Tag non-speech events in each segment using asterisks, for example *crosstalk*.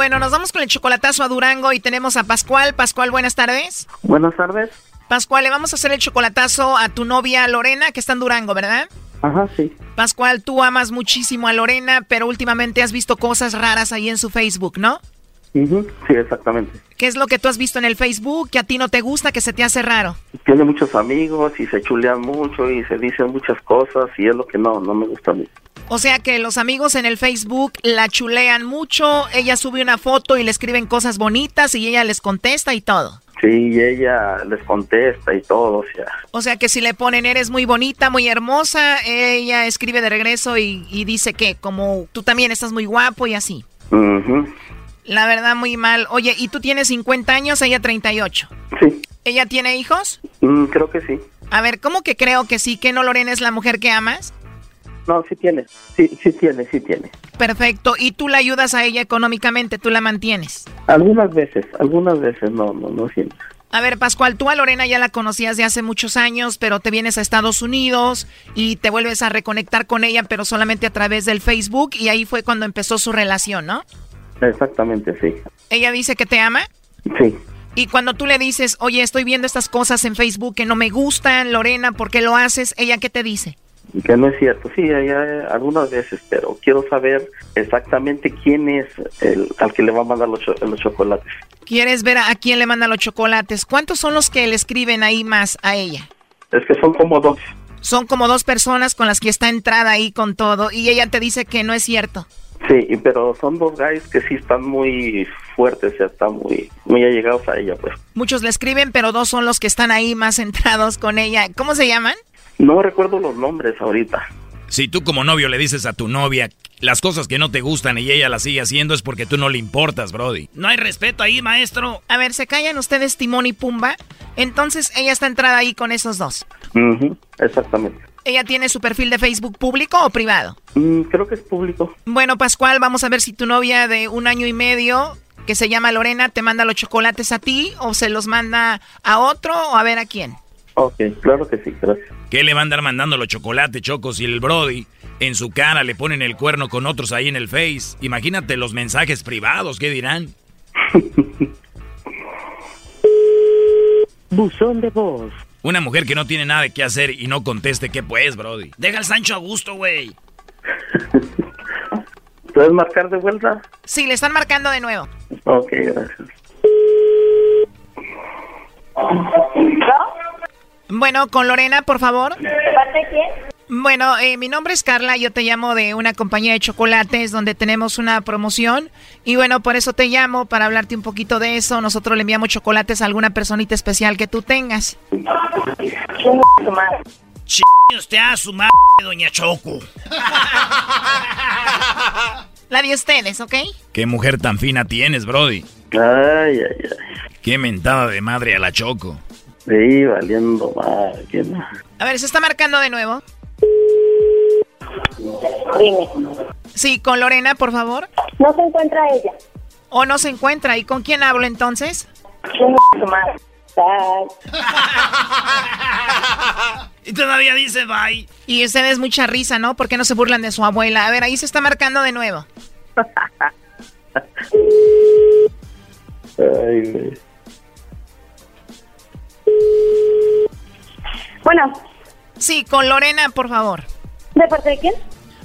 Bueno, nos vamos con el chocolatazo a Durango y tenemos a Pascual. Pascual, buenas tardes. Buenas tardes. Pascual, le vamos a hacer el chocolatazo a tu novia Lorena, que está en Durango, ¿verdad? Ajá, sí. Pascual, tú amas muchísimo a Lorena, pero últimamente has visto cosas raras ahí en su Facebook, ¿no? Sí, exactamente. ¿Qué es lo que tú has visto en el Facebook que a ti no te gusta, que se te hace raro? Tiene muchos amigos y se chulean mucho y se dicen muchas cosas y es lo que no, no me gusta a mí. O sea que los amigos en el Facebook la chulean mucho, ella sube una foto y le escriben cosas bonitas y ella les contesta y todo. Sí, ella les contesta y todo, o sea. O sea que si le ponen eres muy bonita, muy hermosa, ella escribe de regreso y, dice que como tú también estás muy guapo y así. La verdad, muy mal. Oye, ¿y tú tienes 50 años, ella 38? Sí. ¿Ella tiene hijos? Mm, creo que sí. A ver, ¿cómo que creo que sí? ¿Que no Lorena es la mujer que amas? No, sí tiene, sí, sí tiene, sí tiene. Perfecto. ¿Y tú la ayudas a ella económicamente? ¿Tú la mantienes? Algunas veces, algunas veces, no, no, no siempre. A ver, Pascual, tú a Lorena ya la conocías de hace muchos años, pero te vienes a Estados Unidos y te vuelves a reconectar con ella, pero solamente a través del Facebook y ahí fue cuando empezó su relación, ¿no? Exactamente, sí. ¿Ella dice que te ama? Sí. Y cuando tú le dices, oye, estoy viendo estas cosas en Facebook que no me gustan, Lorena, ¿por qué lo haces? ¿Ella qué te dice? Que no es cierto, sí, hay, algunas veces, pero quiero saber exactamente quién es el al que le va a mandar los, los chocolates. ¿Quieres ver a, quién le manda los chocolates? ¿Cuántos son los que le escriben ahí más a ella? Es que son como dos. Son como dos personas con las que está entrada ahí con todo y ella te dice que no es cierto. Sí, pero son dos guys que sí están muy fuertes, ya están muy, muy allegados a ella, pues. Muchos le escriben, pero dos son los que están ahí más *laughs* centrados con ella. ¿Cómo se llaman? No recuerdo los nombres ahorita. Si tú como novio le dices a tu novia las cosas que no te gustan y ella las sigue haciendo es porque tú no le importas, Brody. No hay respeto ahí, maestro. A ver, ¿se callan ustedes Timón y Pumba? Entonces ella está entrada ahí con esos dos. exactamente. ¿Ella tiene su perfil de Facebook público o privado? Mm, creo que es público. Bueno, Pascual, vamos a ver si tu novia de un año y medio, que se llama Lorena, te manda los chocolates a ti o se los manda a otro o a ver a quién. Ok, claro que sí, gracias. ¿Qué le va a andar mandando los chocolates, Chocos? Y el Brody en su cara le ponen el cuerno con otros ahí en el Face. Imagínate los mensajes privados, ¿qué dirán? *laughs* Buzón de voz. Una mujer que no tiene nada que hacer y no conteste, ¿qué pues, Brody? Deja al Sancho a gusto, güey. *laughs* ¿Puedes marcar de vuelta? Sí, le están marcando de nuevo. Ok, gracias. Bueno, con Lorena, por favor. Bueno, eh, mi nombre es Carla, yo te llamo de una compañía de chocolates donde tenemos una promoción y bueno, por eso te llamo para hablarte un poquito de eso. Nosotros le enviamos chocolates a alguna personita especial que tú tengas. Ch usted a su madre, doña Choco. *laughs* La de ustedes, ¿ok? Qué mujer tan fina tienes, Brody. Ay, ay, ay. Qué mentada de madre a la Choco. Sí, valiendo mal. A ver, se está marcando de nuevo. Dime. Sí, con Lorena, por favor. No se encuentra ella. ¿O no se encuentra? ¿Y con quién hablo entonces? *laughs* y todavía dice bye. Y ustedes mucha risa, ¿no? ¿Por qué no se burlan de su abuela? A ver, ahí se está marcando de nuevo. Bueno. Sí, con Lorena, por favor. ¿De parte de quién?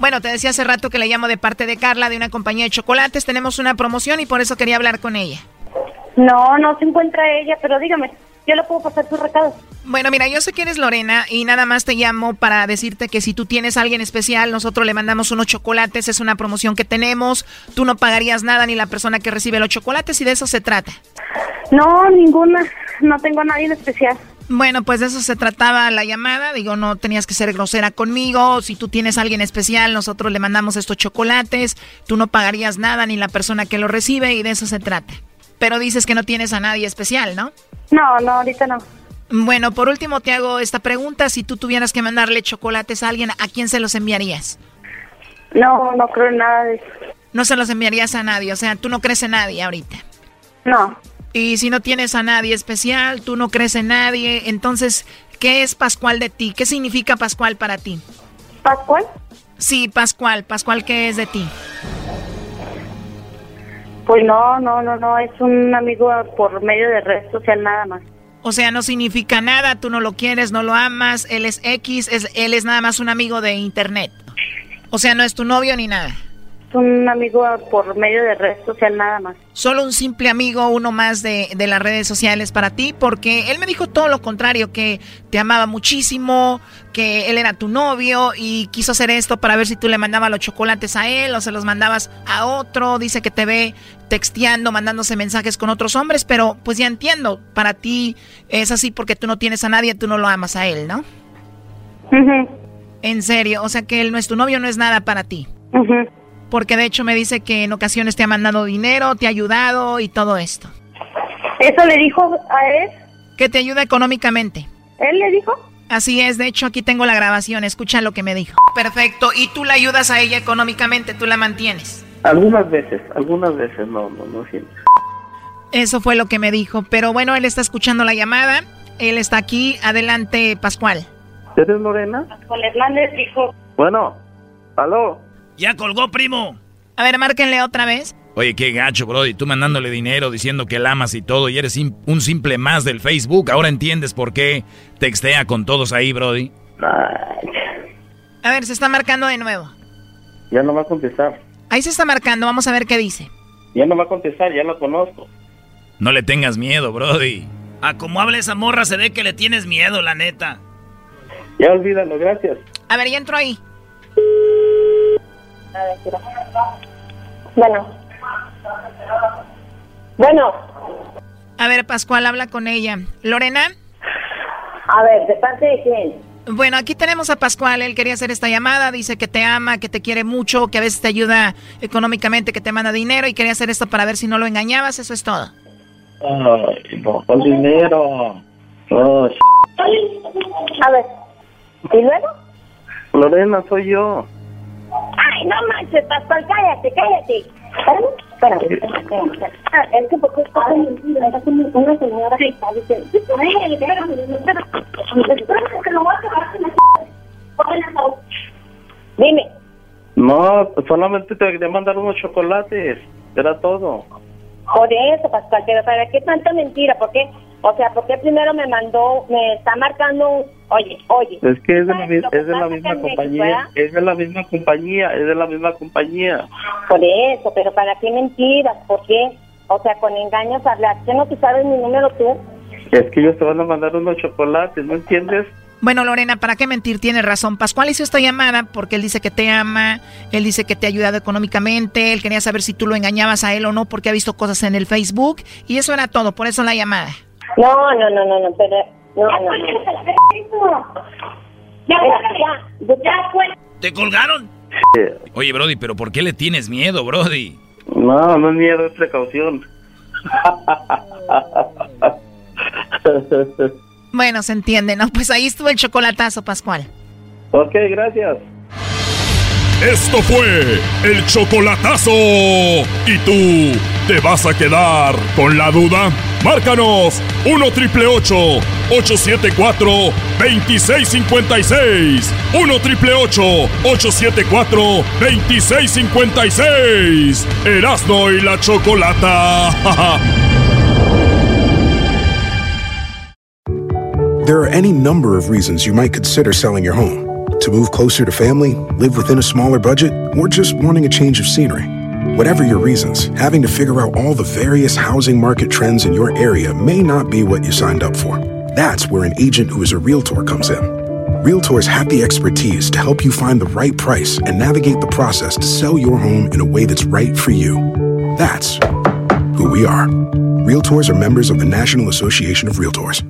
Bueno, te decía hace rato que le llamo de parte de Carla, de una compañía de chocolates. Tenemos una promoción y por eso quería hablar con ella. No, no se encuentra ella, pero dígame, yo le puedo pasar su recado. Bueno, mira, yo sé que eres Lorena y nada más te llamo para decirte que si tú tienes a alguien especial, nosotros le mandamos unos chocolates, es una promoción que tenemos, tú no pagarías nada ni la persona que recibe los chocolates y de eso se trata. No, ninguna, no tengo a nadie en especial. Bueno, pues de eso se trataba la llamada. Digo, no tenías que ser grosera conmigo. Si tú tienes a alguien especial, nosotros le mandamos estos chocolates. Tú no pagarías nada ni la persona que lo recibe y de eso se trata. Pero dices que no tienes a nadie especial, ¿no? No, no, ahorita no. Bueno, por último te hago esta pregunta. Si tú tuvieras que mandarle chocolates a alguien, ¿a quién se los enviarías? No, no creo en nada de eso. No se los enviarías a nadie. O sea, tú no crees en nadie ahorita. No. Y si no tienes a nadie especial, tú no crees en nadie, entonces, ¿qué es Pascual de ti? ¿Qué significa Pascual para ti? ¿Pascual? Sí, Pascual. Pascual, ¿qué es de ti? Pues no, no, no, no, es un amigo por medio de red social nada más. O sea, no significa nada, tú no lo quieres, no lo amas, él es X, es, él es nada más un amigo de internet. O sea, no es tu novio ni nada un amigo por medio de red social nada más. Solo un simple amigo, uno más de, de, las redes sociales para ti, porque él me dijo todo lo contrario, que te amaba muchísimo, que él era tu novio y quiso hacer esto para ver si tú le mandabas los chocolates a él o se los mandabas a otro. Dice que te ve texteando, mandándose mensajes con otros hombres, pero pues ya entiendo, para ti es así porque tú no tienes a nadie, tú no lo amas a él, ¿no? En serio, o sea que él no es tu novio, no es nada para ti porque de hecho me dice que en ocasiones te ha mandado dinero, te ha ayudado y todo esto. ¿Eso le dijo a él? Que te ayuda económicamente. ¿Él le dijo? Así es, de hecho aquí tengo la grabación, escucha lo que me dijo. Perfecto, ¿y tú la ayudas a ella económicamente? ¿Tú la mantienes? Algunas veces, algunas veces, no, no, no siempre. Eso fue lo que me dijo, pero bueno, él está escuchando la llamada, él está aquí, adelante Pascual. ¿Eres Lorena? Pascual Hernández dijo. Bueno, aló. Ya colgó, primo. A ver, márquenle otra vez. Oye, qué gacho, Brody. Tú mandándole dinero, diciendo que la amas y todo, y eres un simple más del Facebook. Ahora entiendes por qué textea con todos ahí, Brody. A ver, se está marcando de nuevo. Ya no va a contestar. Ahí se está marcando, vamos a ver qué dice. Ya no va a contestar, ya lo conozco. No le tengas miedo, Brody. A como habla esa morra se ve que le tienes miedo, la neta. Ya olvídalo, gracias. A ver, ya entro ahí. Bueno. Bueno. A ver, Pascual, habla con ella. ¿Lorena? A ver, ¿de parte de quién? Bueno, aquí tenemos a Pascual, él quería hacer esta llamada, dice que te ama, que te quiere mucho, que a veces te ayuda económicamente, que te manda dinero y quería hacer esto para ver si no lo engañabas, eso es todo. Ay, no, con dinero. A ver, ¿y luego? Lorena, soy yo. Ay, no manches, Pascual, cállate, cállate. Espérame, espérame. Ah, es que porque está una señora que está diciendo. Ay, espérame, espérame. Espérame que lo voy a acabar Dime. No, pues solamente te quería mandar unos chocolates. Era todo. Por eso, Pascual, pero ¿para qué tanta mentira? ¿Por qué? O sea, ¿por qué primero me mandó, me está marcando Oye, oye. Es que es de la, es de la misma compañía, es de la misma compañía, es de la misma compañía. Por eso, pero ¿para qué mentiras? ¿Por qué? O sea, con engaños hablar. ¿Qué no te sabes mi número tú? Es que ellos te van a mandar unos chocolates, ¿no entiendes? Bueno, Lorena, ¿para qué mentir? Tiene razón. Pascual hizo esta llamada porque él dice que te ama, él dice que te ha ayudado económicamente, él quería saber si tú lo engañabas a él o no porque ha visto cosas en el Facebook y eso era todo, por eso la llamada. No, no, no, no, no, pero no, no, ¿Te colgaron? Oye, Brody, pero ¿por qué le tienes miedo, Brody? No, no es miedo, es precaución. *laughs* Bueno, se entiende, ¿no? Pues ahí estuvo el chocolatazo, Pascual. Ok, gracias. Esto fue el chocolatazo. ¿Y tú te vas a quedar con la duda? Márcanos 1 triple 874 2656. 1 triple 874 2656. Erasno y la chocolata. *laughs* There are any number of reasons you might consider selling your home. To move closer to family, live within a smaller budget, or just wanting a change of scenery. Whatever your reasons, having to figure out all the various housing market trends in your area may not be what you signed up for. That's where an agent who is a realtor comes in. Realtors have the expertise to help you find the right price and navigate the process to sell your home in a way that's right for you. That's who we are. Realtors are members of the National Association of Realtors.